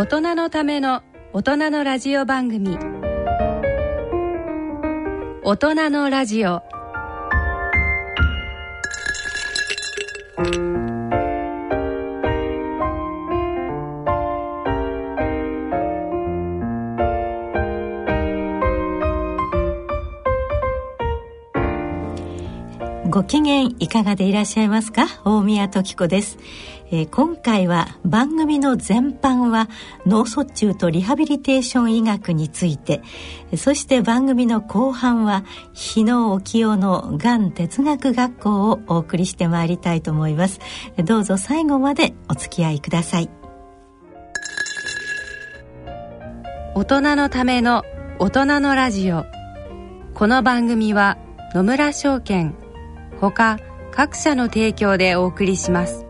大人のための大人のラジオ番組。大人のラジオ。ご機嫌いかがでいらっしゃいますか？大宮時子です、えー、今回は番組の全般は脳卒中とリハビリテーション医学についてそして番組の後半は日野沖夫のがん哲学学校をお送りしてまいりたいと思います。どうぞ最後までお付き合いください。大人のための大人のラジオ。この番組は野村証券ほか各社の提供でお送りします。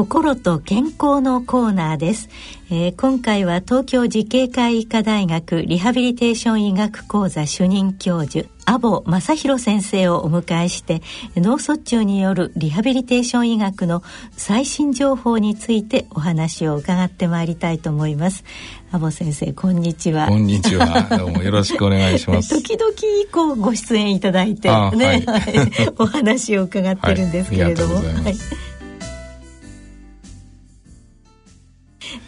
心と健康のコーナーです。えー、今回は東京慈恵会医科大学リハビリテーション医学講座主任教授阿保正弘先生をお迎えして脳卒中によるリハビリテーション医学の最新情報についてお話を伺ってまいりたいと思います。阿保先生こんにちは。こんにちは。どうもよろしくお願いします。時々こうご出演いただいてね、はい、お話を伺ってるんですけれども、はい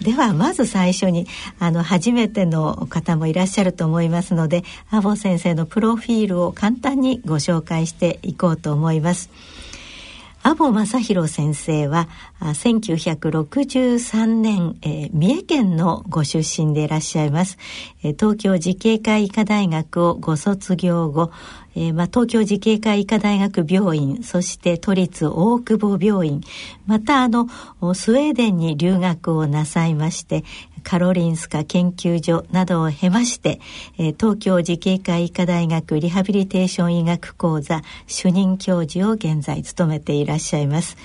ではまず最初にあの初めての方もいらっしゃると思いますので阿保先生のプロフィールを簡単にご紹介していこうと思います。阿保正弘先生は1963年、えー、三重県のご出身でいらっしゃいます、えー、東京慈恵会医科大学をご卒業後、えーまあ、東京慈恵会医科大学病院そして都立大久保病院またあのスウェーデンに留学をなさいましてカロリンスカ研究所などを経まして、えー、東京慈恵会医科大学リハビリテーション医学講座主任教授を現在務めていらっしゃいます。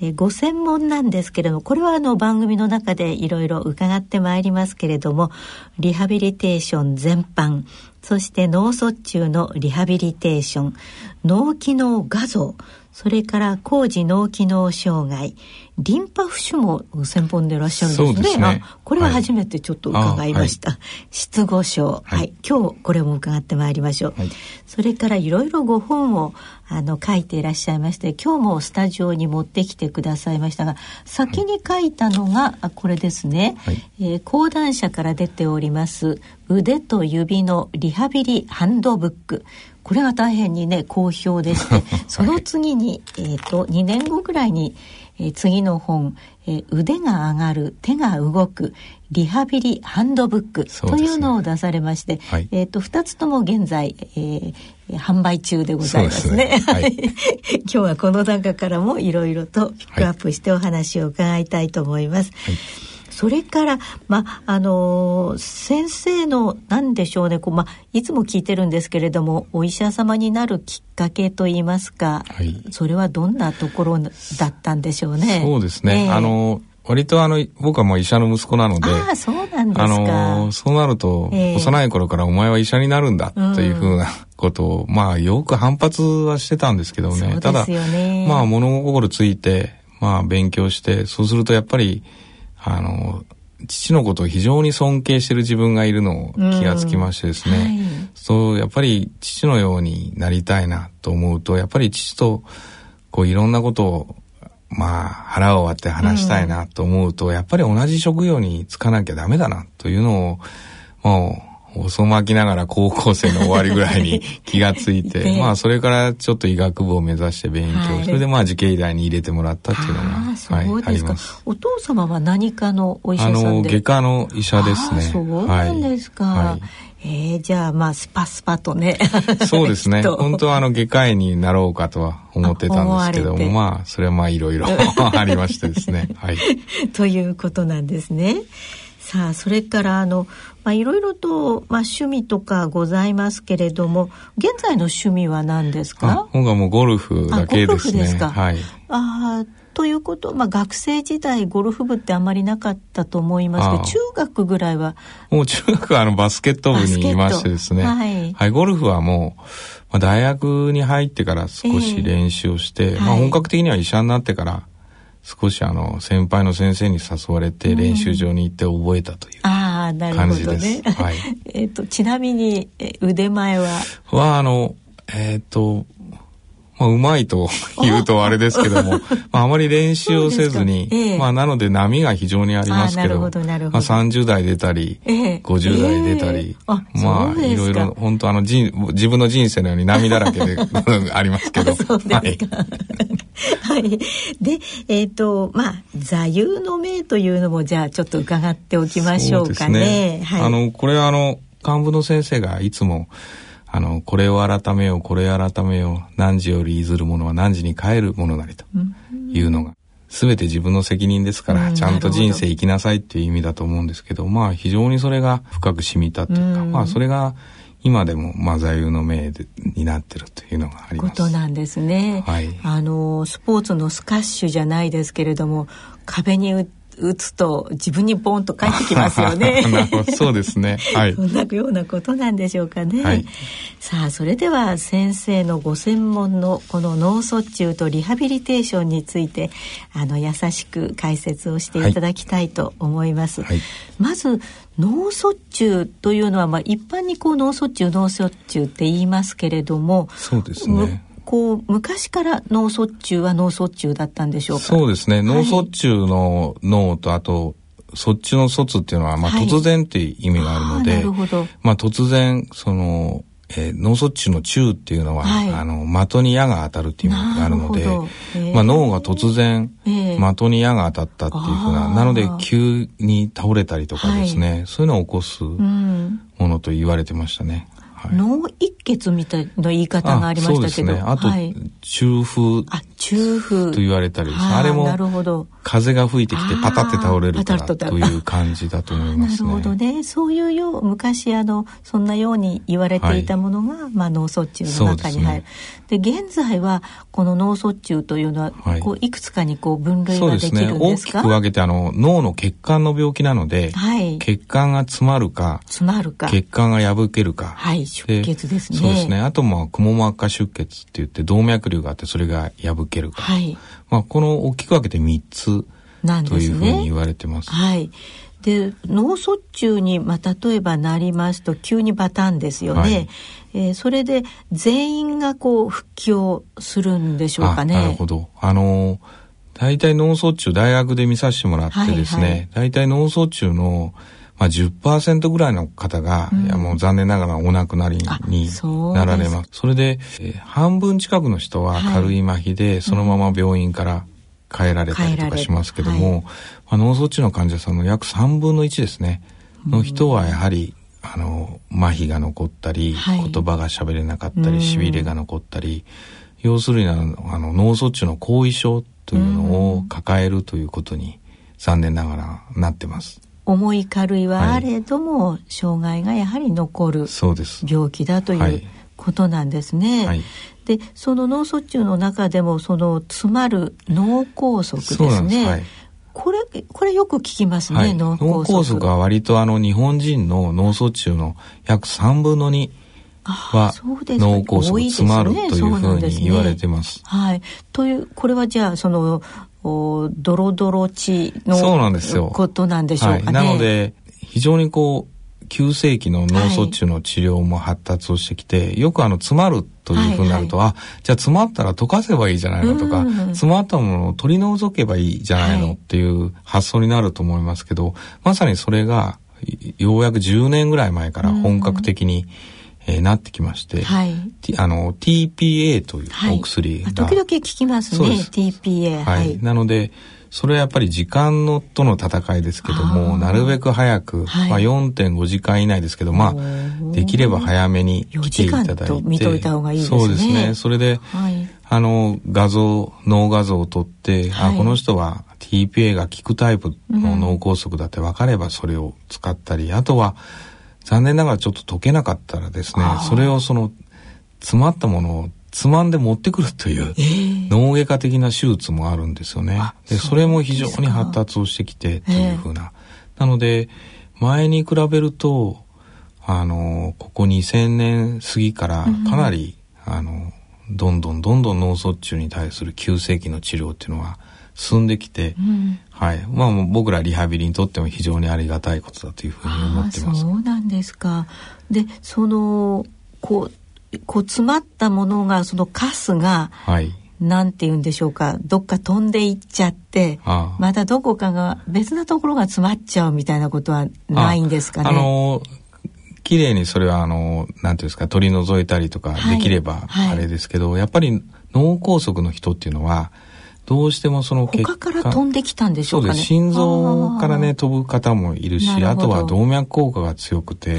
えー、ご専門なんですけれどもこれはあの番組の中でいろいろ伺ってまいりますけれどもリハビリテーション全般そして脳卒中のリハビリテーション脳機能画像それから高次脳機能障害リンパ浮腫も専門でいらっしゃるんですね。すねこれは初めてちょっと伺いました。はい、失語症、はい、はい、今日これも伺ってまいりましょう。はい、それからいろいろご本をあの書いていらっしゃいまして、今日もスタジオに持ってきてくださいましたが、先に書いたのがこれですね。はい、えー、講談社から出ております腕と指のリハビリハンドブック。これが大変にね好評でして、その次に、えっ、ー、と2年後ぐらいにえー、次の本、えー、腕が上がる手が動くリハビリハンドブックというのを出されまして、ねはい、えっ、ー、と2つとも現在、えー、販売中でございますね。すね。はい、今日はこの中からもいろいろとピックアップしてお話を伺いたいと思います。はいそれから、まあの先生の何でしょうねこう、まいつも聞いてるんですけれどもお医者様になるきっかけといいますか、はい、それはどんなところだったんでしょうね。そうですね、えー、あの割とあの僕はもう医者の息子なのであそうなんですか。あのそうなると、えー、幼い頃からお前は医者になるんだというふうなことを、うん、まあよく反発はしてたんですけどね、ね、ただまあ物心ついてまあ勉強してそうするとやっぱりあの、父のことを非常に尊敬してる自分がいるのを気がつきましてですね、はい、そうやっぱり父のようになりたいなと思うとやっぱり父とこういろんなことをまあ腹を割って話したいなと思うと、うん、やっぱり同じ職業に就かなきゃダメだなというのをもう遅まきながら高校生の終わりぐらいに 気がついて、まあそれからちょっと医学部を目指して勉強、はい、それでまあ慈恵医大に入れてもらったっていうのが、はい、あります。お父様は何かのお医者さんで？あの外科の医者ですね。そうなんですか。はい。えー、じゃあまあスパスパとね そうですね。本当はあの外科医になろうかとは思ってたんですけどもまあそれはまあいろいろありましてですね。はい。ということなんですね。さあそれからあのまあいろいろとまあ趣味とかございますけれども現在の趣味は何ですか？今回もゴルフだけですね。ですはい。あということ、まあ、学生時代ゴルフ部ってあんまりなかったと思いますけど中学ぐらいはもう中学はあのバスケット部にいましてですね、はい、はい、ゴルフはもう、まあ、大学に入ってから少し練習をして、えー、まあ、本格的には医者になってから少しあの先輩の先生に誘われて練習場に行って覚えたという感じです。うん、ね、はい。えっとちなみに腕前は？はあのえっ、ー、とまあ、うまいと言うとあれですけども、まあ、あまり練習をせずに、ええ、まあ、なので波が非常にありますけど、どまあ、30代出たり、ええ、50代出たり、え、まあ、いろいろ、本当あの、自分の人生のように波だらけで ありますけど。そうですか。はい。はい。で、えっ、ー、と、まあ、座右の銘というのも、じゃあ、ちょっと伺っておきましょうかね。ねはい、あの、これはあの、幹部の先生がいつも、あの、これを改めよう、これを改めよう、何時より譲るものは何時に帰るものなりというのが、すべて自分の責任ですから、ちゃんと人生生きなさいっていう意味だと思うんですけど、まあ非常にそれが深く染みたというか、まあそれが今でも、まあ、座右の銘になってるというのがあります。ことなんですね。はい。あの、スポーツのスカッシュじゃないですけれども、壁に打打つと自分にポンと返ってきますよね。そうですね。はい。そんなようなことなんでしょうかね。はい、さあ、それでは先生のご専門のこの脳卒中とリハビリテーションについて、あの、優しく解説をしていただきたいと思います。はい、まず、脳卒中というのは、まあ、一般にこう脳卒中、脳卒中って言いますけれども、そうですね。こう昔から脳卒中は脳卒中だったんでしょうか？そうですね、脳卒中の脳とあと卒中の卒っていうのは、まあ、突然っていう意味があるので、はい、まあ、突然その、えー、脳卒中の中っていうのは、はい、あの的に矢が当たるっていう意味があるので、えー、まあ、脳が突然、的に矢が当たったっていうふうななので急に倒れたりとかですね、はい、そういうのを起こすものと言われてましたね。脳一血みたいな言い方がありましたけど。あね。あと、はい、中風。あ、中風。と言われたりですね。あれも、なるほど。風が吹いてきてパタって倒れるからという感じだと思いますね。なるほどね。そういうよう、昔あの、そんなように言われていたものが、はい、まあ脳卒中の中に入る。で、ね、現在は、この脳卒中というのは、はい、こう、いくつかにこう、分類ができるんですか？そうですね。大きく分けて、あの、脳の血管の病気なので、はい、血管が詰まるか、詰まるか、血管が破けるか、はい、出血ですね。そうですね。あと、まあ、くも膜下出血って言って、動脈瘤があって、それが破けるか。はい。まあ、この大きく分けて3つなんですね。というふうに言われてます。はい。で脳卒中に、まあ、例えばなりますと急にバタンですよね、はい、えー、それで全員がこう復帰をするんでしょうかね。なるほどあの大体脳卒中大学で見させてもらってですね、はいはい、大体脳卒中のまあ10%ぐらいの方が、うん、いやもう残念ながらお亡くなりになられます。それで、えー、半分近くの人は軽い麻痺で、はい、そのまま病院から変えられたりとかしますけども、はい、まあ、脳卒中の患者さんの約3分の1ですね、の人はやはり、あの、麻痺が残ったり、はい、言葉が喋れなかったり、しびれが残ったり、要するにあの脳卒中の後遺症というのを抱えるということに残念ながらなってます。重い軽いはあれども、はい、障害がやはり残る病気だということなんですね。はい、でその脳卒中の中でもその詰まる脳梗塞ですね。はい、これこれよく聞きますね、はい、脳梗塞。脳梗塞は割とあの日本人の脳卒中の約3分の2は脳梗塞詰まるというふうに言われてます。はい。というこれはじゃあそのおドロドロ地のそうなんですよ。ことなんでしょうかね。はい、なので非常にこう急性期の脳卒中の治療も発達をしてきて、はい、よくあの詰まるというふうになると、はいはい、あじゃあ詰まったら溶かせばいいじゃないのとか、詰まったものを取り除けばいいじゃないのっていう発想になると思いますけど、まさにそれがようやく10年ぐらい前から本格的に、うんえー、なってきまして、はい、あの TPA というお薬が、はい、時々聞きますね TPA、はい、なのでそれはやっぱり時間のとの戦いですけどもなるべく早く、はい、まあ、4.5時間以内ですけどまあできれば早めに来ていただいて見といた方がいいですね。そうですね。それで、はい、あの画像脳画像を撮って、はい、あこの人は TPA が効くタイプの脳梗塞だって分かればそれを使ったり、うん、あとは残念ながらちょっと解けなかったらですねそれをその詰まったものをつまんで持ってくるという、脳外科的な手術もあるんですよね。でそれも非常に発達をしてきてというふうな。なので前に比べるとあのここ2000年過ぎからかなり、うん、あのどんどんどんどん脳卒中に対する急性期の治療っていうのは進んできて、うん、はい。まあ、僕らリハビリにとっても非常にありがたいことだというふうに思ってます。そうなんですか。でそのこうこう詰まったものがそのカスが、はい、なんて言うんでしょうか。どっか飛んでいっちゃってまたどこかが別なところが詰まっちゃうみたいなことはないんですかね。あの綺麗にそれはあのなんていうんですか取り除いたりとかできればあれですけど、はいはい、やっぱり脳梗塞の人っていうのはどうしてもその血管から飛んできたんでしょうか、ね、心臓からね飛ぶ方もいるしあとは動脈硬化が強くて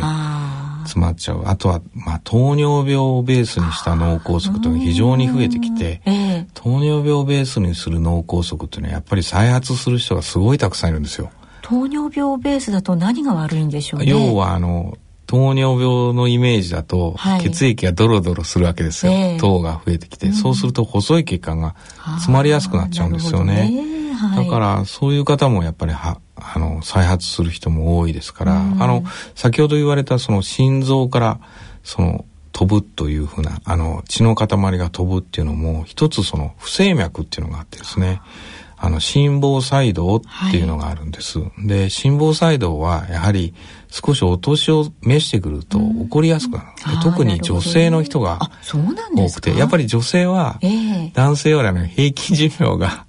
詰まっちゃう。あとは、まあ、糖尿病をベースにした脳梗塞というのが非常に増えてきて、えー、糖尿病をベースにする脳梗塞っていうのはやっぱり再発する人がすごいたくさんいるんですよ。糖尿病ベースだと何が悪いんでしょうね。要はあの糖尿病のイメージだと、はい、血液がドロドロするわけですよ、えー、糖が増えてきて、うん、そうすると細い血管が詰まりやすくなっちゃうんですよね、ね。はい、だからそういう方もやっぱりはあの再発する人も多いですから、うん、あの先ほど言われたその心臓からその飛ぶというふうなあの血の塊が飛ぶっていうのも一つその不整脈っていうのがあってですね。あの心房細動っていうのがあるんです、はい、で心房細動はやはり少しお年を召してくると起こりやすくなる、うん、特に女性の人が多くて。やっぱり女性は男性よりは平均寿命が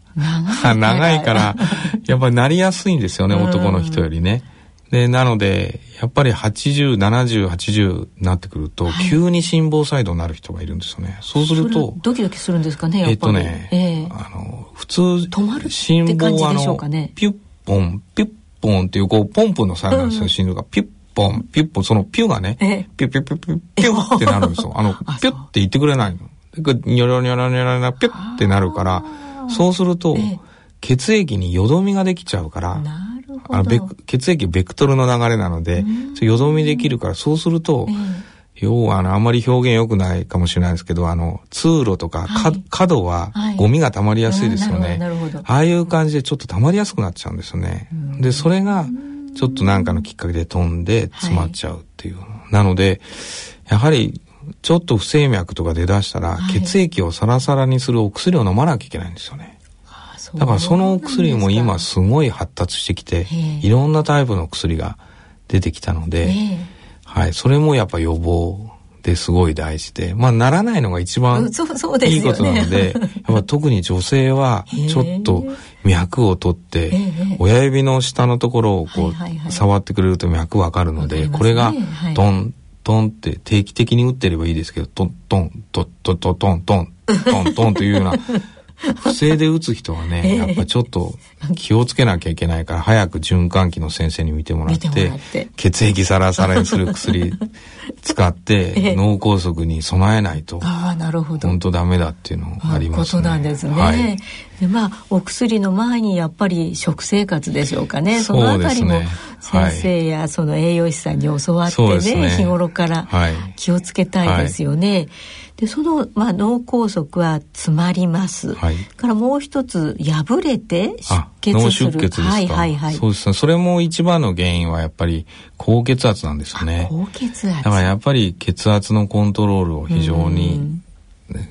長いから。やっぱりなりやすいんですよね男の人よりね。でなのでやっぱり807080になってくると、はい、急に心房細動になる人がいるんですよね。そうするとドキドキするんですかねえっとね、えー、あの普通止まる心房はあの、ね、ピュッポンピュッポンっていうこうポンプの作用なんですよ、心臓が。ピュッポン、ピュッポン、そのピュがね、ピュッピュッピュッピュッピュッってなるんですよ。あの、ピュッって言ってくれないの。ニョロニョロニョロニョロピュッってなるから、そうすると、血液によどみができちゃうから、あの血液ベクトルの流れなので、よどみできるから、そうすると、要はあの、あんまり表現良くないかもしれないですけど、あの、通路とか、はい、角はゴミが溜まりやすいですよね。ああいう感じでちょっと溜まりやすくなっちゃうんですよね。で、それが、ちょっとなんかのきっかけで飛んで詰まっちゃうっていう。はい、なので、やはり、ちょっと不整脈とか出だしたら、血液をサラサラにするお薬を飲まなきゃいけないんですよね。だからそのお薬も今すごい発達してきて、いろんなタイプの薬が出てきたので、はい、それもやっぱ予防ですごい大事で、まあ、ならないのが一番いいことなので、ね、やっぱ特に女性はちょっと脈を取って、親指の下のところをこう触ってくれると脈わかるので、これがドントンって定期的に打ってればいいですけど、トントン、トットトトントン、トントンというような不正で打つ人はね、やっぱちょっと気をつけなきゃいけないから、早く循環器の先生に見てもらって、って。血液サラサラにする薬 使って、脳梗塞に備えないと、あなるほど。本当ダメだっていうのがありますね。ことなんですね。はい、でまあ、お薬の前にやっぱり食生活でしょうかね。そのあたりも先生やその栄養士さんに教わってね、ね。日頃から気をつけたいですよね。はいでその、まあ、脳梗塞は詰まります、はい、からもう一つ破れて出血脳出血ですか、はいはいはい、そうですね。それも一番の原因はやっぱり高血圧なんですよね。高血圧。だからやっぱり血圧のコントロールを非常に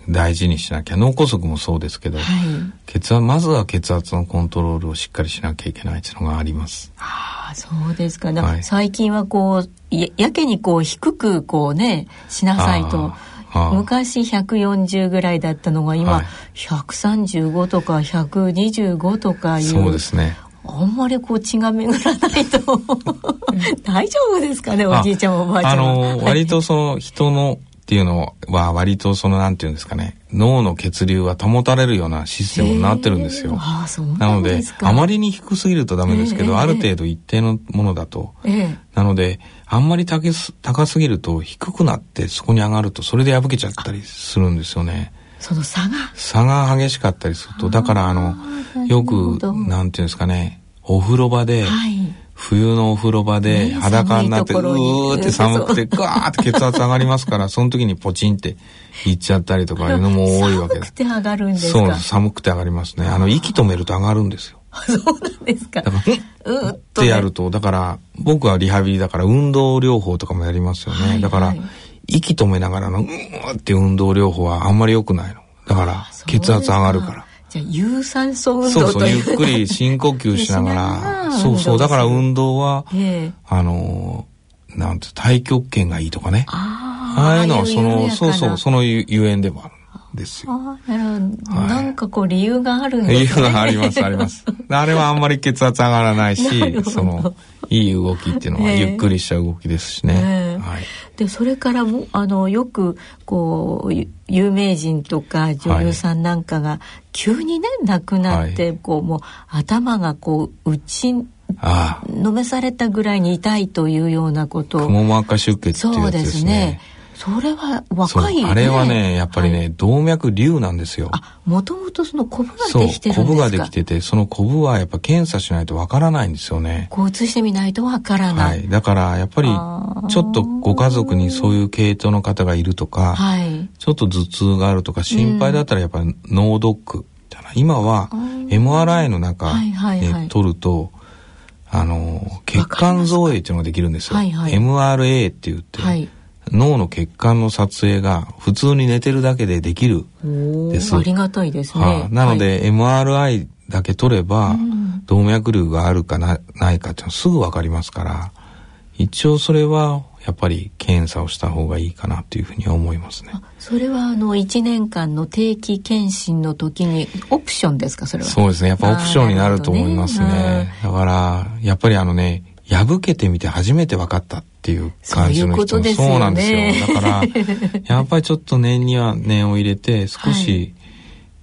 大事にしなきゃ。脳梗塞もそうですけど、はい、血圧まずは血圧のコントロールをしっかりしなきゃいけないっていうのがあります。ああそうですか、はい、最近はこうややけにこう低くこうねしなさいと。昔140ぐらいだったのが今135とか125とかいうそうですね。あんまりこう血が巡らないと。大丈夫ですかねおじいちゃんおばあちゃんあの割とその人のっていうのは割とそのなんていうんですかね脳の血流は保たれるようなシステムになってるんですよ。あそうなのであまりに低すぎるとダメですけど、ある程度一定のものだと。なのであんまり高す高すぎると低くなってそこに上がるとそれで破けちゃったりするんですよね。その差が。差が激しかったりすると。だからあのよくなんていうんですかねお風呂場で、はい冬のお風呂場で裸になって、うーって寒くて、ガーって血圧上がりますから、その時にポチンっていっちゃったりとかいうのも多いわけです。寒くて上がるんですか？そう、寒くて上がりますね。あの、息止めると上がるんですよ。そうなんですか。だから、うってやると、だから、僕はリハビリだから運動療法とかもやりますよね。はいはい、だから、息止めながらの、うーって運動療法はあんまり良くないの。だから、血圧上がるから。じゃ有酸素運動そうそう、ゆっくり深呼吸しながら、そうそう、だから運動は、あの、なんて、太極拳がいいとかね。ああいうのは、その、そうそう、そのゆゆえんでもある。ですよ。あなるほど、はい、なんかこう理由があるんですね。理由がありますあります。あれはあんまり血圧上がらないし、そのいい動きっていうのはゆっくりした動きですしね。えー、はい。でそれからもあのよくこう有名人とか女優さんなんかが急にね亡くなって、はい、こうもう頭がこう打ちのめされたぐらいに痛いというようなことを。くも膜下出血っていうやつですね。そうですね。それは若い、ね、あれはねやっぱりね、はい、動脈瘤なんですよ。あもともとそのコブができてるんですか？コブができててそのコブはやっぱ検査しないとわからないんですよね。こう写してみないとわからない、はい、だからやっぱりちょっとご家族にそういう系統の方がいるとか、はい、ちょっと頭痛があるとか心配だったらやっぱり脳ドック今は MRI の中で取ると、あの血管造影っていうのができるんですよ、はいはい、MRA って言って、はい、脳の血管の撮影が普通に寝てるだけでできるです。ありがたいですね。はあ、なので、はい、MRI だけ取れば、うん、動脈瘤があるかなないかっていうのすぐわかりますから、一応それはやっぱり検査をした方がいいかなというふうに思いますね。それはあの1年間の定期検診の時にオプションですかそれは？そうですね。やっぱオプションになると思いますね。ねだからやっぱりあのね破けてみて初めて分かったっていう感じの人もそうなんですよ。だからやっぱりちょっと念には念を入れて少し、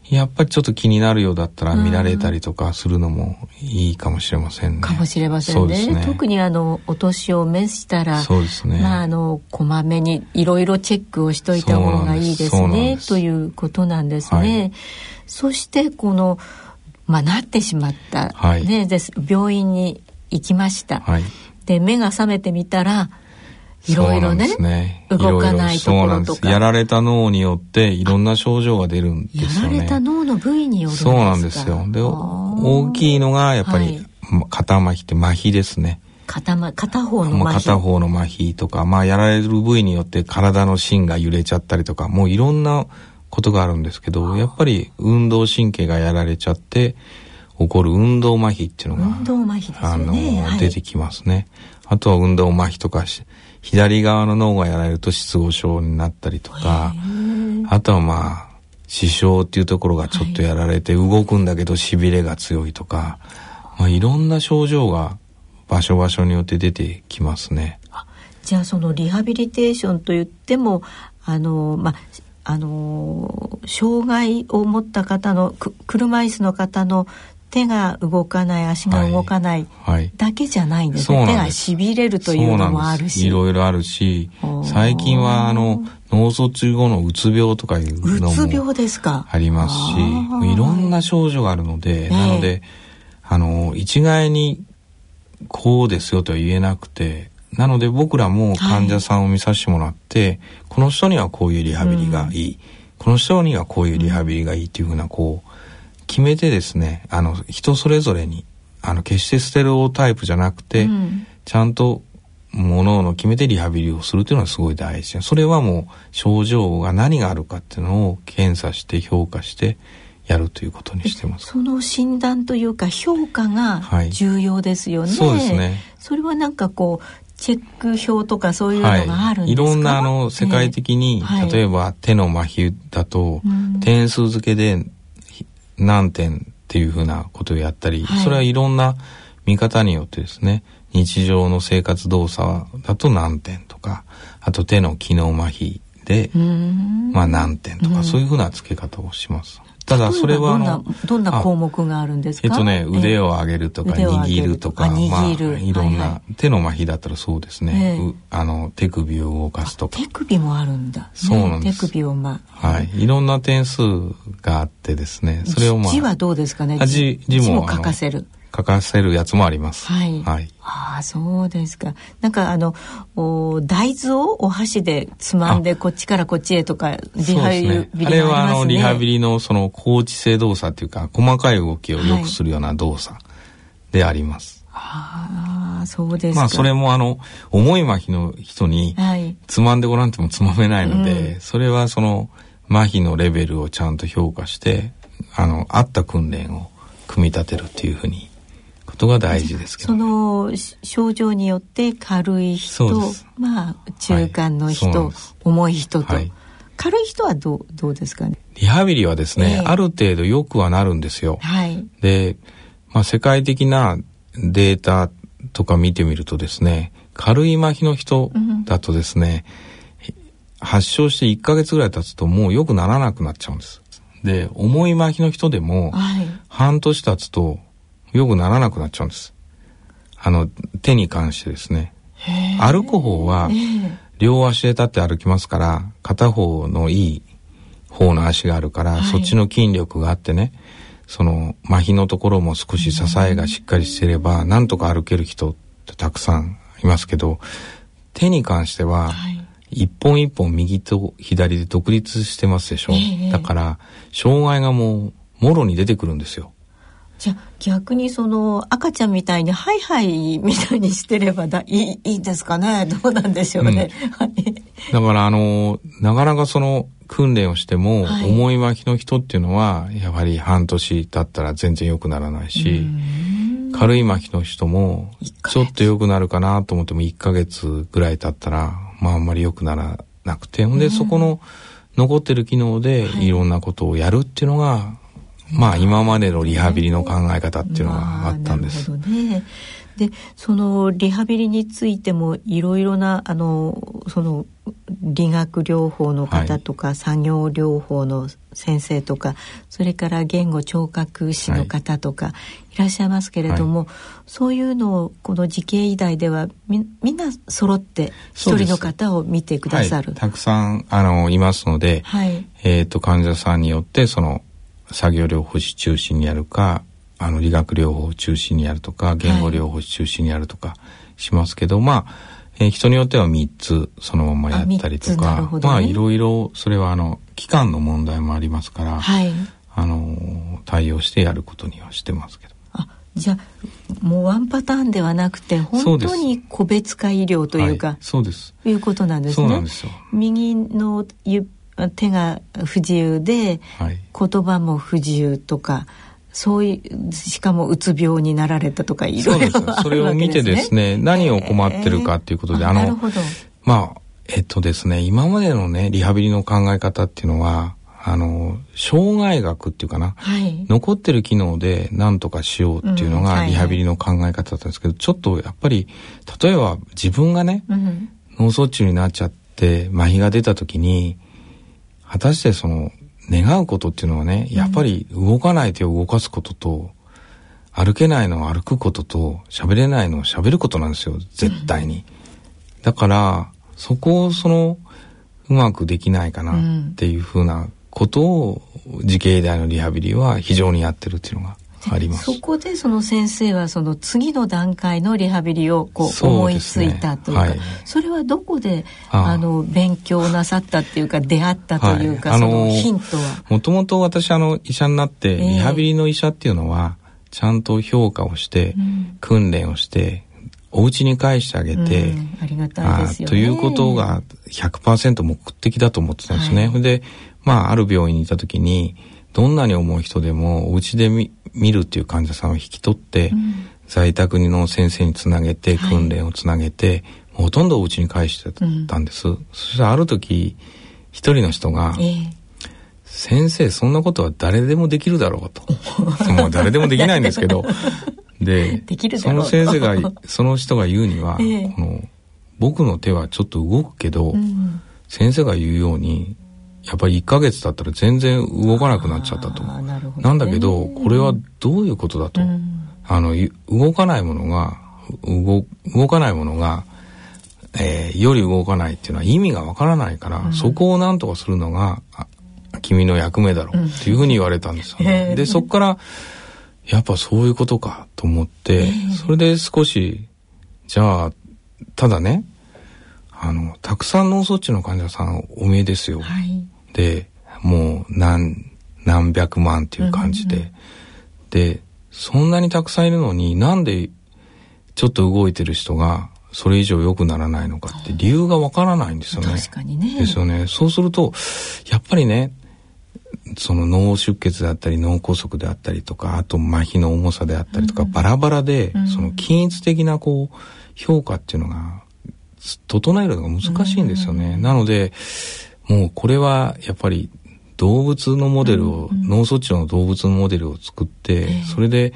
はい、やっぱりちょっと気になるようだったら見られたりとかするのもいいかもしれませんね。かもしれませんね。ね特にあのお年を召したら、そうですね。まああのこまめにいろいろチェックをしといた方がいいですねということなんですね。はい、そしてこのまあなってしまった、はい、ねです病院に行きました。はい、で目が覚めてみたらいろいろね、ね、動かないところとか。やられた脳によっていろんな症状が出るんですよね。やられた脳の部位によるそうなんですよ。で大きいのがやっぱり、はい、肩麻痺って麻痺ですね。片片方の麻痺、片方の麻痺とか、まあ、やられる部位によって体の芯が揺れちゃったりとかもういろんなことがあるんですけどやっぱり運動神経がやられちゃって起こる運動麻痺っていうのが、運動麻痺、ね、あの、はい、出てきますね。あとは運動麻痺とか左側の脳がやられると失語症になったりとか、あとはまあ、視床っていうところがちょっとやられて動くんだけど痺れが強いとか、まあ、いろんな症状が場所場所によって出てきますね。じゃあそのリハビリテーションといってもあのまああの障害を持った方の車椅子の方の手が動かない足が動かないだけじゃないんですね、はいはい、手がしびれるというのもあるし。いろいろあるし最近はあの脳卒後のうつ病とかいうのもありますしいろんな症状があるので、なのであの一概にこうですよとは言えなくてなので僕らも患者さんを見させてもらって、はい、この人にはこういうリハビリがいい、うん、この人にはこういうリハビリがいいっていうふうなこう決めてですねあの人それぞれにあの決してステレオタイプじゃなくて、うん、ちゃんとものを決めてリハビリをするというのはすごい大事。それはもう症状が何があるかっていうのを検査して評価してやるということにしてます。その診断というか評価が重要ですよね。はい、そうですね。それはなんかこうチェック表とかそういうのがあるんですか、はい、いろんなあの世界的に、えー、例えば手の麻痺だと、点数付けで何点っていうふうなことをやったり、はい、それはいろんな見方によってですね日常の生活動作だと何点とかあと手の機能麻痺で、まあ何点とか、そういうふうな付け方をします。ただそれはどんなどんな項目があるんですか？えっとね腕を上げるとか握るとかまあいろんな、手の麻痺だったらそうですね、あの手首を動かすとか。手首もあるんだ、そうなんです。手首をまあ。はい。いろんな点数があってですね。それをまあ字はどうですかね？字も書かせる書かせるやつもあります。はい。はい、ああ、そうですか。なんかあの、お大豆をお箸でつまんでこっちからこっちへとか、リハビリ、ね、あれはあの、リハビリのその、高知性動作っていうか、細かい動きを良くするような動作であります。はい、ああ、そうですまあ、それもあの、重い麻痺の人に、つまんでごらんてもつまめないので、はいうん、それはその、麻痺のレベルをちゃんと評価して、あの、合った訓練を組み立てるっていうふうにことが大事ですけど、ね、その症状によって軽い人まあ中間の人、はい、重い人と、はい、軽い人はどうどうですかね？リハビリはですね、えー、ある程度よくはなるんですよ。はい、で、まあ、世界的なデータとか見てみるとですね軽い麻痺の人だとですね、うん、発症して1か月ぐらい経つともう良くならなくなっちゃうんです。で重い麻痺の人でも半年経つとよくならなくなっちゃうんです。あの、手に関してですね。歩く方は、両足で立って歩きますから、片方のいい方の足があるから、はい、そっちの筋力があってね、その麻痺のところも少し支えがしっかりしてれば、なんとか歩ける人ってたくさんいますけど、手に関しては、一本一本右と左で独立してますでしょ。えー、だから、障害がもう、もろに出てくるんですよ。じゃ逆にその赤ちゃんみたいにハイハイみたいにしてればだいいいいですかね？どうなんでしょうね。うん、だからあのなかなかその訓練をしても、はい、重い巻きの人っていうのはやはり半年経ったら全然良くならないし軽い巻きの人もちょっと良くなるかなと思っても1ヶ月ぐらい経ったらまああんまり良くならなくてほんでそこの残ってる機能でいろんなことをやるっていうのが、まあ今までのリハビリの考え方っていうのがあったんです。まあ、ね、でそのリハビリについてもいろいろなあのその理学療法の方とか、はい、作業療法の先生とかそれから言語聴覚士の方とか、い、らっしゃいますけれども、はい、そういうのをこの慈恵医大ではみみんな揃って一人の方を見てくださる、はい、たくさんあのいますので、えーと患者さんによってその作業療法士中心にやるかあの理学療法中心にやるとか言語療法士中心にやるとかしますけど、はい、まあ、えー、人によっては3つそのままやったりとか、ね、まあいろいろそれはあの期間の問題もありますから、はい、あの対応してやることにはしてますけど。あじゃあもうワンパターンではなくて本当に個別化医療というかそうです、はい、いうことなんですね。そうなんですよ。右の手が不自由で、はい、言葉も不自由とかそういうしかもうつ病になられたとかいろいろ、ね、それを見てですね何を困ってるかっていうことで、えー、あのまあえっとですね今までのねリハビリの考え方っていうのはあの障害学っていうかな、はい、残ってる機能で何とかしようっていうのがリハビリの考え方だったんですけど、うんはいはい、ちょっとやっぱり例えば自分がね、うん、脳卒中になっちゃって麻痺が出た時に果たしてその願うことっていうのはね、やっぱり動かない手を動かすことと、歩けないのを歩くことと、喋れないのを喋ることなんですよ、絶対に。だから、そこをその、うまくできないかなっていうふうなことを、自警大のリハビリは非常にやってるっていうのがあります。そこでその先生はその次の段階のリハビリをこう思いついたというか、そ、ねはい、それはどこであの勉強なさったっていうか出会ったというか、はい、そのヒントは？もともと私あの医者になってリハビリの医者っていうのはちゃんと評価をして、訓練をしてお家に返してあげて、うん、ありがたいですよ、ね、ということが100%目的だと思ってたんですね。はい、で、まあ、ある病院にいた時に、どんなに重い人でも、お家で見るっていう患者さんを引き取って、うん、在宅の先生につなげて、訓練をつなげて、はい、ほとんどお家に返してたんです。うん、そしたらある時、一人の人が、えー先生そんなことは誰でもできるだろうと。もう誰でもできないんですけど。でその先生がその人が言うには、ええ、この僕の手はちょっと動くけど、うん、先生が言うようにやっぱり1ヶ月経ったら全然動かなくなっちゃったと。なね、なんだけどこれはどういうことだと。うん、あの動かないものが動動かないものが、えー、より動かないっていうのは意味がわからないから、うん、そこを何とかするのが君の役目だろうっていうふうに言われたんですよね。うん、で、そこから、やっぱそういうことかと思って、それで少し、じゃあ、ただね、あの、たくさん脳卒中の患者さんお見えですよ。はい、で、もう何、何百万っていう感じで、うんうん、で、そんなにたくさんいるのになんでちょっと動いてる人がそれ以上良くならないのかって理由がわからないんですよね。確かにね。ですよね。そうすると、やっぱりね、その脳出血であったり脳梗塞であったりとかあと麻痺の重さであったりとか、うん、バラバラで、うん、その均一的なこう評価っていうのが整えるのが難しいんですよね。うん、なのでもうこれはやっぱり動物のモデルを、脳卒中の動物のモデルを作って、それで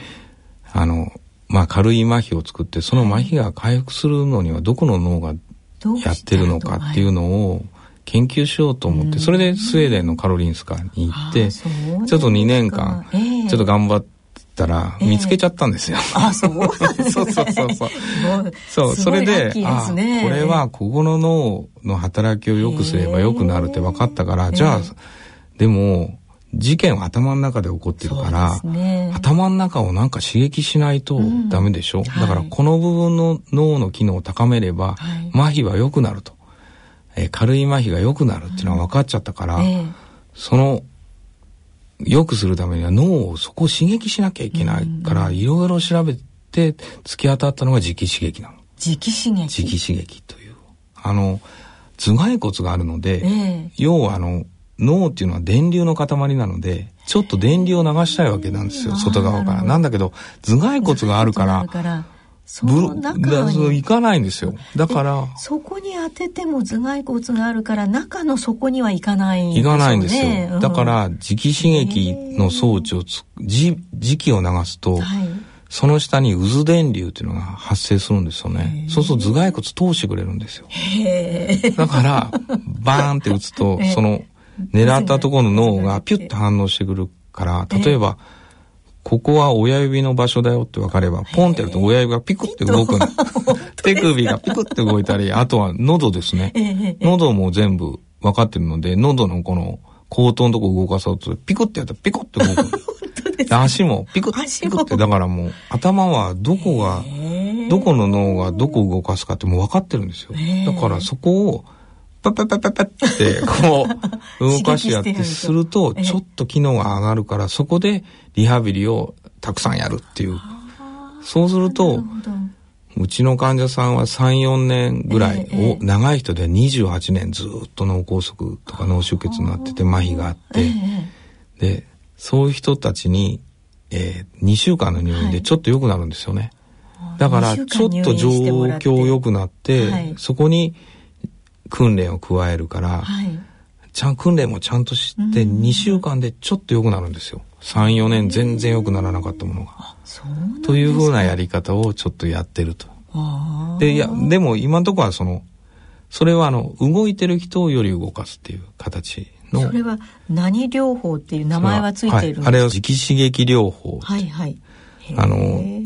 あのまあ軽い麻痺を作ってその麻痺が回復するのにはどこの脳がやってるのかっていうのを、研究しようと思って、それでスウェーデンのカロリンスカに行って、ちょっと2年間、ちょっと頑張ったら、見つけちゃったんですよ。あ、そう そうそうそう。そう、それで、あ、これはここの脳の働きを良くすれば良くなるって分かったから、じゃあ、でも、事件は頭の中で起こってるから、ね、頭の中をなんか刺激しないとダメでしょ、うんはい、だからこの部分の脳の機能を高めれば、はい、麻痺は良くなると。えー、軽い麻痺が良くなるっていうのは分かっちゃったから、うんえ。ー、その良くするためには脳をそこを刺激しなきゃいけないからいろいろ調べて突き当たったのが磁気刺激なの。磁気刺激磁気刺激という。あの頭蓋骨があるので、えー、要はあの脳っていうのは電流の塊なのでちょっと電流を流したいわけなんですよ外側から。なんだけど頭蓋骨があるからその中に。行かないんですよ。だからそこに当てても頭蓋骨があるから中の底には行かないんですよ、ね、行かないんですよ、うん、だから磁気刺激の装置をつ磁磁気を流すと、はい、その下に渦電流っていうのが発生するんですよね。そうすると頭蓋骨通してくれるんですよ。だからバーンって打つとその狙ったところの脳がピュッと反応してくるから例え。ば、えーここは親指の場所だよって分かれば、ポンってやると親指がピクって動くの。手首がピクって動いたり、あとは喉ですね。喉も全部分かってるので、喉のこの口頭のとこ動かそうと、ピクってやったらピクって動く。足もピクッピクって、だからもう頭はどこが、どこの脳がどこを動かすかってもう分かってるんですよ。だからそこを、パッパッパッパッパッって こう動かしやってするとちょっと機能が上がるからそこでリハビリをたくさんやるっていう。そうするとうちの患者さんは34年ぐらい、え長い人で28年ずっと脳梗塞とか脳出血になってて麻痺があって、でそういう人たちに、えー、2週間の入院でちょっと良くなるんですよね。はい、だからちょっと状況良くなって、はい、そこに訓練を加えるから、はい、ちゃん訓練もちゃんとして2週間でちょっと良くなるんですよ。34年全然良くならなかったものが。というふうなやり方をちょっとやってると。でいやでも今のところはそのそれはあの動いてる人をより動かすっていう形の。それは何療法っていう名前はついているんですか、はい、あれは磁気刺激療法はいはい。あの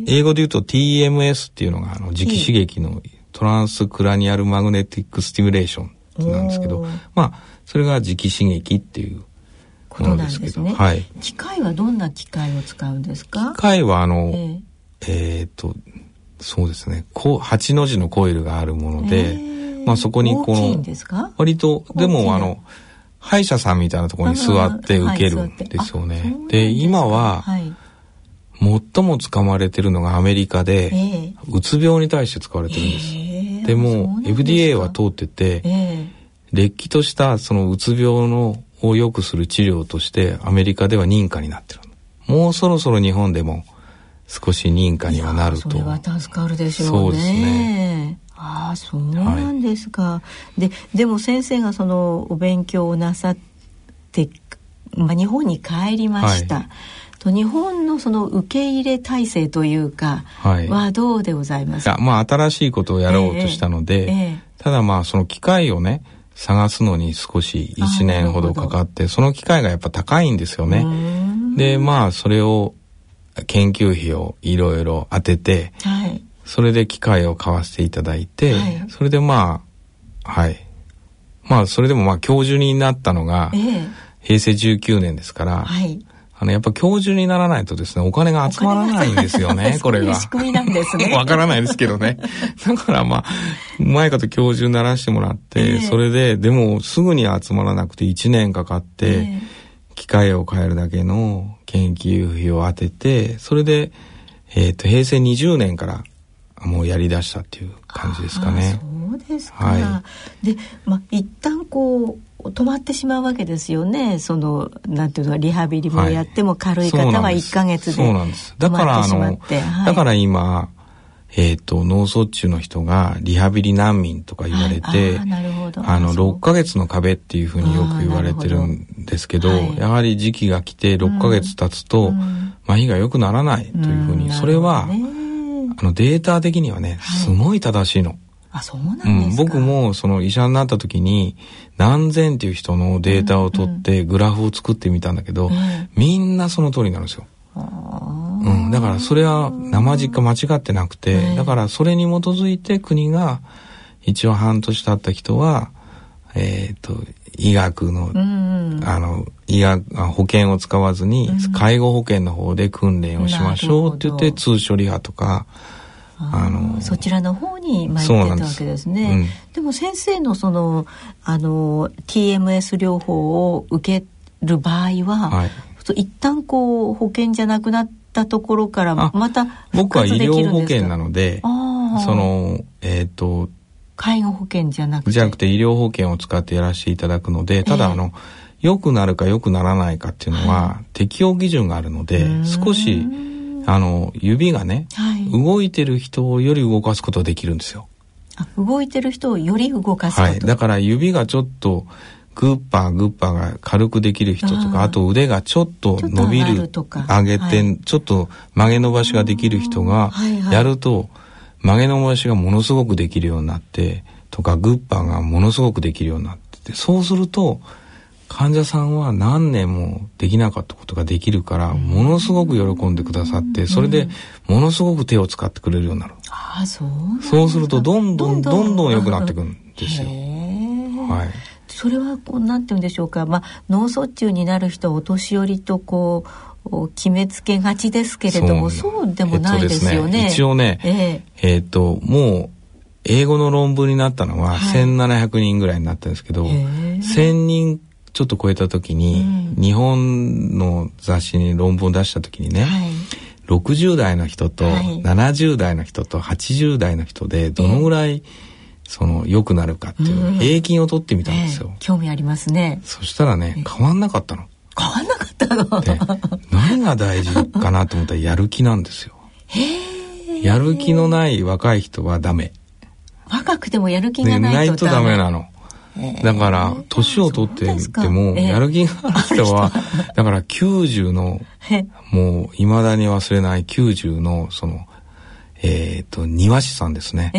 英語で言うと TMS っていうのがあの磁気刺激のトランスクラニアルマグネティックスティミュレーションなんですけどまあそれが磁気刺激っていうものですけど、ね、はい、機械はどんな機械を使うんですか？機械はあのえー、えー、とそうですね。こう8の字のコイルがあるもので、まあ、そこにこの割とでもあの歯医者さんみたいなところに座って受けるんですよね。で今は、はい。最も使われてるのがアメリカで、えー、うつ病に対して使われてるんです。えー、でも FDA は通ってて、えー、れっきとしたそのうつ病のを良くする治療としてアメリカでは認可になってる。もうそろそろ日本でも少し認可にはなると。それは助かるでしょうね。そうですね。ああ、そうなんですか。はい、で、でも先生がそのお勉強をなさって、まあ、日本に帰りました。はいと日本のその受け入れ体制というかはどうでございます？か、はい、まあ新しいことをやろうとしたので、えーえー、ただまあその機会をね探すのに少し1年ほどかかってその機会がやっぱ高いんですよね。でまあそれを研究費をいろいろ当てて、はい、それで機会を買わせていただいて、はい、それでまあはい。まあそれでもまあ教授になったのが、えー、平成19年ですから、はい、あの、やっぱ教授にならないとですね、お金が集まらないんですよね、これが。仕組みなんですね。わからないですけどね。だからまあ、うまいかと教授にならしてもらって、えー、それで、でもすぐに集まらなくて1年かかって、えー、機械を変えるだけの研究費を当てて、それで、えっ、ー、と、平成20年からもうやり出したっていう感じですかね。そうですか。はい、で、まあ、一旦こう、止まってしまうわけですよね。そのなんていうのリハビリもやっても軽い方は1か月で止まってしまって、はい、だから今えっ、ー、と、脳卒中の人がリハビリ難民とか言われて、はい、あの、6ヶ月の壁っていうふうによく言われてるんですけど、ど。はい、やはり時期が来て6ヶ月経つと、うん、麻痺が良くならないというふうに、うん、それは、あの、データ的にはね、すごい正しいの。あ、そうなんですか、うん、僕もその医者になった時に何千っていう人のデータを取ってグラフを作ってみたんだけど、うん。うん、みんなその通りになるんですよ。うん、だからそれは生実家間違ってなくて、だからそれに基づいて国が一応半年経った人は、えっ、ー、と、医学の、うんうん、あの、医学、保険を使わずに、介護保険の方で訓練をしましょうって言って、通所リハとか、あのそちらの方に参ってたわけですね。でうん、でも先生のそのあの TMS 療法を受ける場合は、はい、一旦こう保険じゃなくなったところからまた僕は医療保険なのでそのえっ、ー、と介護保険じゃなくて？じゃなくて医療保険を使ってやらせていただくのでただあの、えー良くなるか良くならないかっていうのは、はい、適用基準があるので少しあの指がね、はい、動いてる人より動かすことができるんですよ。動いてる人をより動かすはい、だから指がちょっとグッパーグッパーが軽くできる人とかあと腕がちょっと伸びる上げて、はい、ちょっと曲げ伸ばしができる人がやると、曲げ伸ばしがものすごくできるようになってとかグッパーがものすごくできるようになっててそうすると患者さんは何年もできなかったことができるからものすごく喜んでくださってそれでものすごく手を使ってくれるようになる。あそうそうするとどんどんどんどん。良くなってくるんですよ。はい。それはこうなんて言うんでしょうか、まあ、脳卒中になる人はお年寄りとこう決めつけがちですけれどもそうでもないですよね。ね一応ね、えー、えー、ともう英語の論文になったのは1700人ぐらいになったんですけど、はい、1000人ちょっと超えた時に、うん、日本の雑誌に論文を出した時にね、はい、60代の人と70代の人と80代の人でどのぐらい、その良くなるかっていう平均を取ってみたんですよ、えー、興味ありますね。そしたらね変わんなかったの。変わんなかったの？何が大事かなと思ったらやる気なんですよ。やる気のない若い人はダメ。若くてもやる気がないとダメなのだから、年を取ってても、やる気がある人は、だから90の、もう、未だに忘れない90の、その、えっ、ー、と、庭師さんですね。え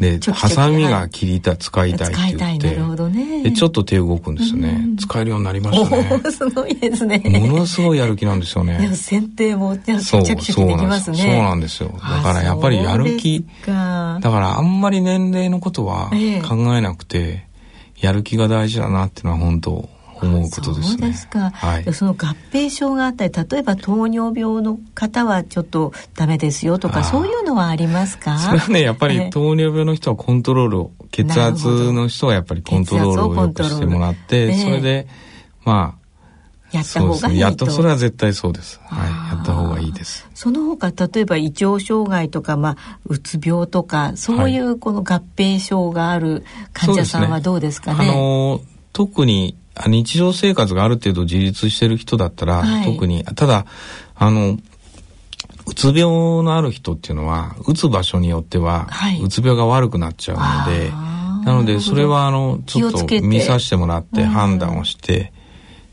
ー、で、ハサミが切りた、使いたいって言って、ね、で、ちょっと手動くんですよね。使えるようになりましたね。すごいですね。ものすごいやる気なんですよね。剪定も、そう、そうなんですそうなんですよ。だからやっぱりやる気、だからあんまり年齢のことは考えなくて、やる気が大事だなっていうのは本当思うことですね。そうですか。はい、その合併症があったり、例えば糖尿病の方はちょっとダメですよとか、そういうのはありますか？それはね、やっぱり糖尿病の人はコントロールを、血圧の人はやっぱりコントロールをよくしてもらって、それで、まあ、やった方がいいと、やっとそれは絶対そうです。はい。やった方がいいです。その他例えば胃腸障害とか、まあ、うつ病とかそういうこの合併症がある患者さんはどうですかね、ね、あの特に日常生活がある程度自立してる人だったら、はい、特にただあのうつ病のある人っていうのはうつ場所によっては、はい、うつ病が悪くなっちゃうのでなのでそれはあのちょっと見させてもらって判断をして、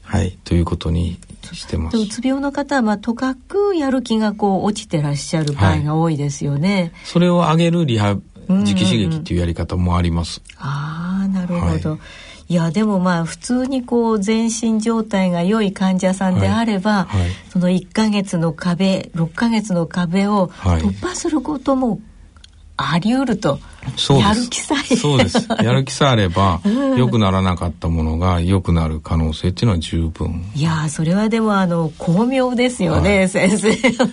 はい。ということにしてます。うつ病の方は、まあ、とかくやる気がこう落ちてらっしゃる場合が多いですよね。はい、それを上げるリハ磁気刺激っていうやり方もあります。ああなるほど。はい。いやでもまあ普通にこう全身状態が良い患者さんであれば、はい。はい、その1か月の壁6か月の壁を突破することもあり得ると、はい、やる気さえ。そうです。やる気さえあれば、うん、良くならなかったものが良くなる可能性っていうのは十分。いやそれはでもあの巧妙ですよね、先生。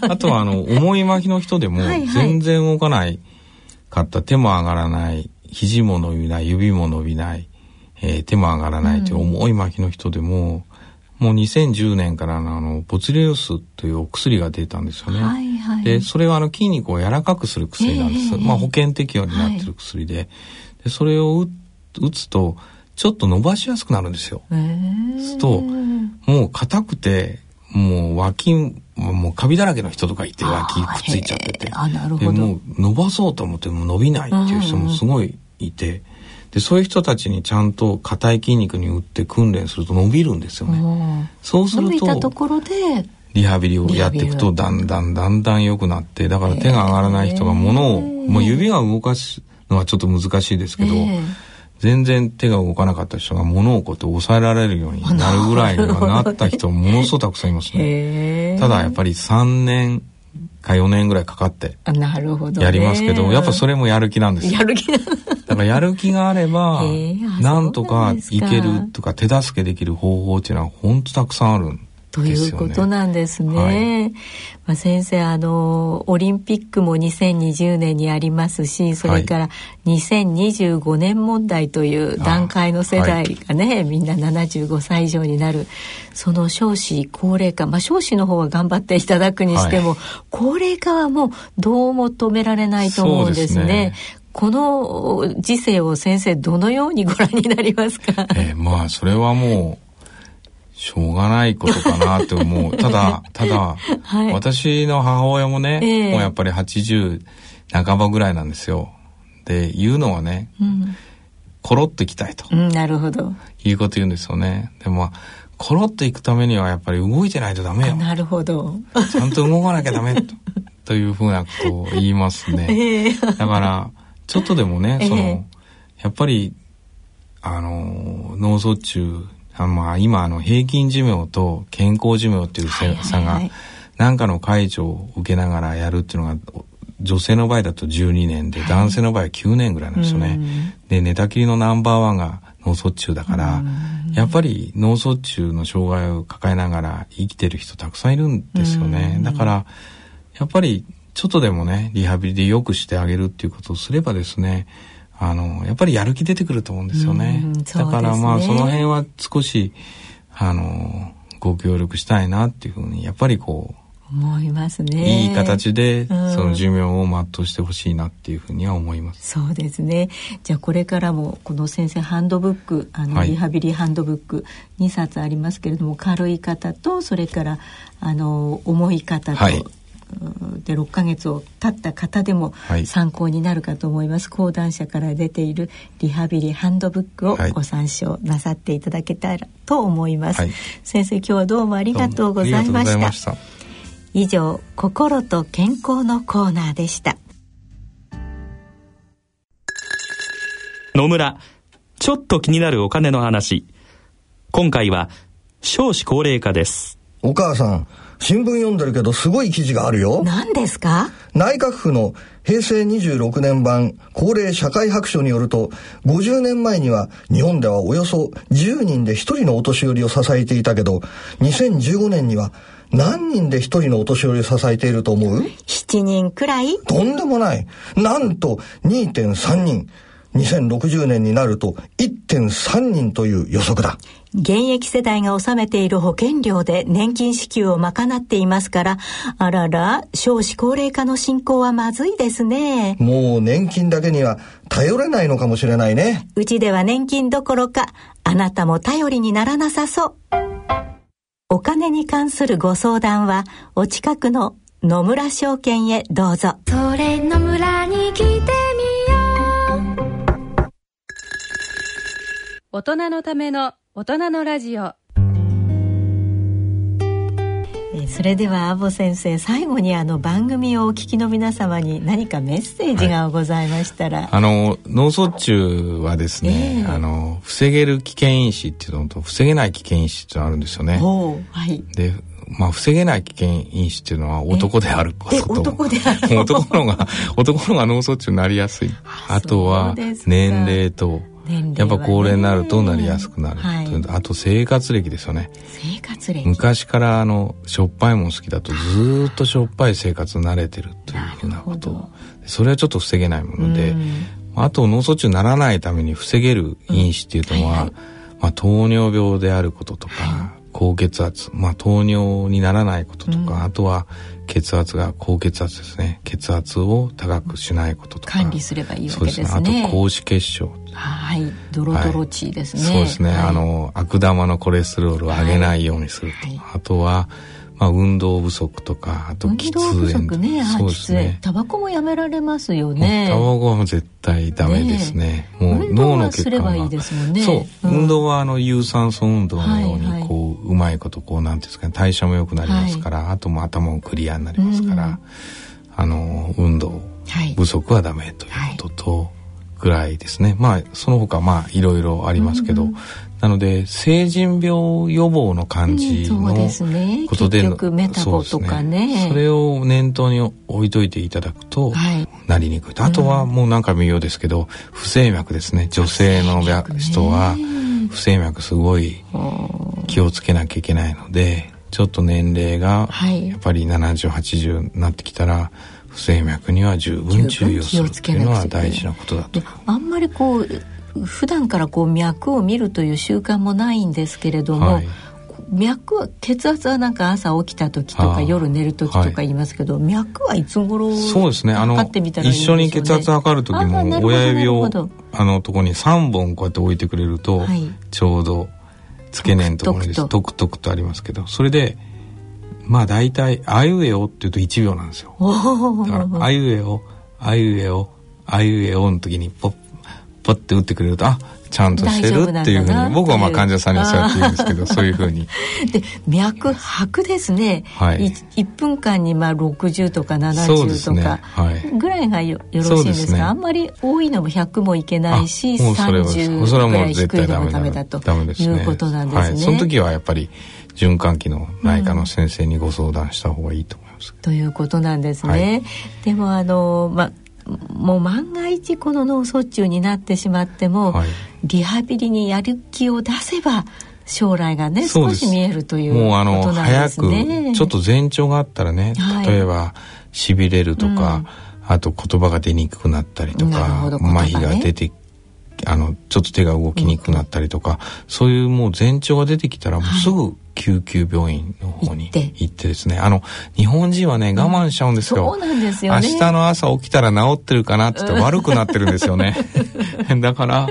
あとはあの重い巻きの人でも全然動かないかった。手も上がらない。肘も伸びない。指も伸びない。えー、手も上がらないという重い巻きの人でも、うん、もう2010年からのあのボツリウスというお薬が出たんですよね。はいはい、でそれはあの筋肉を柔らかくする薬なんです。えー、まあ保険適用になってる薬で。はい、でそれを打つとちょっと伸ばしやすくなるんですよ。えー、すともう硬くてもう脇もうカビだらけの人とかいて脇くっついちゃってて。あなるほど。もう伸ばそうと思っても伸びないっていう人もすごいいて。でそういう人たちにちゃんと硬い筋肉に打って訓練すると伸びるんですよね。そうするとところでリハビリをやっていくとだんだんだんだん良くなってだから手が上がらない人が物をもう指が動かすのはちょっと難しいですけど、全然手が動かなかった人が物をこうやって抑えられるようになるぐらいにはなった人もものすごくたくさんいますね。ただやっぱり3年か4年ぐらいかかってやりますけど、やっぱそれもやる気なんですよ。やる気だ。からやる気があれば、なんとか。いけるとか手助けできる方法っていうのは本当たくさんあるんということなんですね。はい、まあ、先生あのオリンピックも2020年にありますしそれから2025年問題という段階の世代がね、はい、みんな75歳以上になるその少子高齢化、まあ、少子の方は頑張っていただくにしても、はい、高齢化はもうどうも止められないと思うんですね。この時世を先生どのようにご覧になりますか？えー、まあそれはもうしょうがないことかなって思う。ただ、ただ、はい、私の母親もね、えー、もうやっぱり80半ばぐらいなんですよ。で、言うのはね、うん、コロッといきたいと。うん、なるほど。いうこと言うんですよね。でも、コロッといくためにはやっぱり動いてないとダメよ。なるほど。ちゃんと動かなきゃダメと。というふうなことを言いますね。えー、だから、ちょっとでもね、その、えー、やっぱり、あの、脳卒中あまあ、今あの平均寿命と健康寿命っていう差が何かの介助を受けながらやるっていうのが女性の場合だと12年で、男性の場合は9年ぐらいなんですよね。で寝たきりのナンバーワンが脳卒中だから、やっぱり脳卒中の障害を抱えながら生きてる人たくさんいるんですよね。だからやっぱりちょっとでもねリハビリで良くしてあげるっていうことをすればですねあのやっぱりやる気出てくると思うんですよね。ねだからまあその辺は少しあのご協力したいなっていうふうにやっぱりこう思いますね。いい形で、その寿命を全うしてほしいなっていうふうには思います。そうですね。じゃあこれからもこの先生ハンドブック、あの、リハビリハンドブック2冊ありますけれども、軽い方とそれからあの重い方と、はい、で6ヶ月を経った方でも参考になるかと思います、はい、講談社から出ているリハビリハンドブックをご参照なさっていただけたらと思います、はい、先生今日はどうもありがとうございました。以上心と健康のコーナーでした。野村ちょっと気になるお金の話。今回は少子高齢化です。お母さん新聞読んでるけどすごい記事があるよ。何ですか？内閣府の平成26年版高齢社会白書によると、50年前には日本ではおよそ10人で1人のお年寄りを支えていたけど、2015年には何人で1人のお年寄りを支えていると思う ?7 人くらい？とんでもない。なんと2.3人。2060年になると1.3人という予測だ。現役世代が納めている保険料で年金支給を賄っていますから、あらら、少子高齢化の進行はまずいですね。もう年金だけには頼れないのかもしれないね。うちでは年金どころか、あなたも頼りにならなさそう。お金に関するご相談は、お近くの野村証券へどうぞ。それ野村に大人のための大人のラジオ。それではアボ先生最後にあの番組をお聞きの皆様に何かメッセージがございましたら、はい、あの脳卒中はですね、えー、あの防げる危険因子っていうのと防げない危険因子っていうのがあるんですよね。はい、でまあ、防げない危険因子っていうのは男であることと。男である。男のが、男のが脳卒中になりやすい。あとは、年齢と、ね、やっぱ高齢になるとなりやすくなる、はい、あと生活歴ですよね。生活歴。昔からあのしょっぱいもん好きだとずっとしょっぱい生活に慣れてるというふうなこと。それはちょっと防げないものであと脳卒中にならないために防げる因子っていうのは、まあ、糖尿病であることとか、はい、高血圧、まあ、糖尿にならないこととか、うん、あとは血圧が高血圧ですね。血圧を高くしないこととか。管理すればいいわけですね、ね、あと高脂血症はい。ドロドロ値ですね、はい、そうですね、はい、あの悪玉のコレステロールを上げないようにすると、はい、あとはまあ、運動不足とかあと喫煙ね。そうですね。タバコもやめられますよね。タバコは絶対ダメですね、ね、もう脳の血管は。いいですもんね。そう、うん、運動はあの有酸素運動のようにこう、はいはい、うまいことこうなんていうんですかね。代謝も良くなりますから、はい、あとも頭もクリアになりますから、うん、あの運動不足はダメということと、ぐらいですね。まあその他まあいろいろありますけど、うん、なので成人病予防の感じのことで,、うん、メタボとかね、ね、それを念頭に置いといていただくと、はい、なりにくい。あとはもう何回も言うようですけど不整脈ですね。女性の人は不整脈すごい気をつけなきゃいけないのでちょっと年齢がやっぱり7080になってきたら、不整脈には十分注意をするっていうのは大事なことだとあんまりこう普段からこう脈を見るという習慣もないんですけれども、はい、脈は血圧はなんか朝起きた時とか夜寝る時とか言いますけど、はい、脈はいつ頃そうですね。あの一緒に血圧測る時も親指をあのとこに3本こうやって置いてくれると、はい、ちょうど付け根のところにトクトクと。ありますけどそれでまあ大体「あいうえお」って言うと1秒なんですよ。だから「あいうえお」「あいうえお」「あいうえお」の時にポッポッて打ってくれるとあちゃんとしてるっていうふうに僕はまあ患者さんにはそうやって言うんですけどそういうふうに。で脈拍ですね、はい、1, 分間にまあ60とか70とかぐらいがよ,、ろしいんですか、ね、あんまり多いのも100もいけないし30ぐらい低いのもダメだということなんですね。はい、その時はやっぱり循環器の内科の先生にご相談した方がいいと思います。うん、ということなんですね。はい、でもあのまあもう万が一この脳卒中になってしまっても、はい、リハビリにやる気を出せば将来がね少し見えるということなんですね。もうあの早くちょっと前兆があったらね、はい、例えばしびれるとか、うん、あと言葉が出にくくなったりとか、ね、麻痺が出てあのちょっと手が動きにくくなったりとか、うん、そういうもう前兆が出てきたらもうすぐ救急病院の方に行って。ですね。あの日本人はね我慢しちゃうんですよ、そうなんですよ、ね、明日の朝起きたら治ってるかなって言って悪くなってるんですよね。だから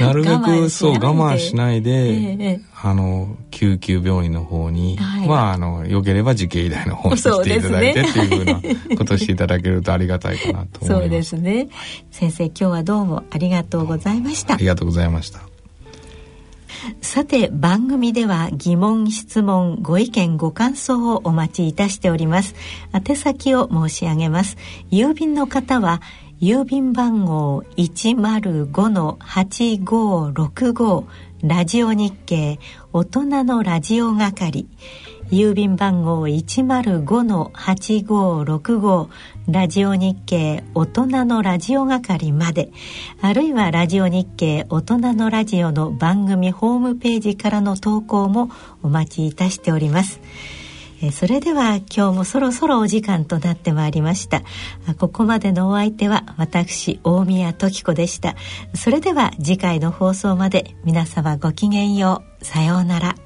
なるべくそう我慢しないで、えー、あの救急病院の方に、はい、まああのよければ慈恵医大の方に来ていただいて、ね、っていうふうなことをしていただけるとありがたいかなと思います。そうですね。先生今日はどうもありがとうございました。ありがとうございましたさて番組では疑問質問ご意見ご感想をお待ちいたしております。宛先を申し上げます。郵便の方は郵便番号105-8565ラジオ日経大人のラジオ係。郵便番号105-8565ラジオ日経大人のラジオ係まであるいはラジオ日経大人のラジオの番組ホームページからの投稿もお待ちいたしております。それでは今日もそろそろお時間となってまいりました。ここまでのお相手は私大宮時子でした。それでは次回の放送まで皆様ごきげんよう。さようなら。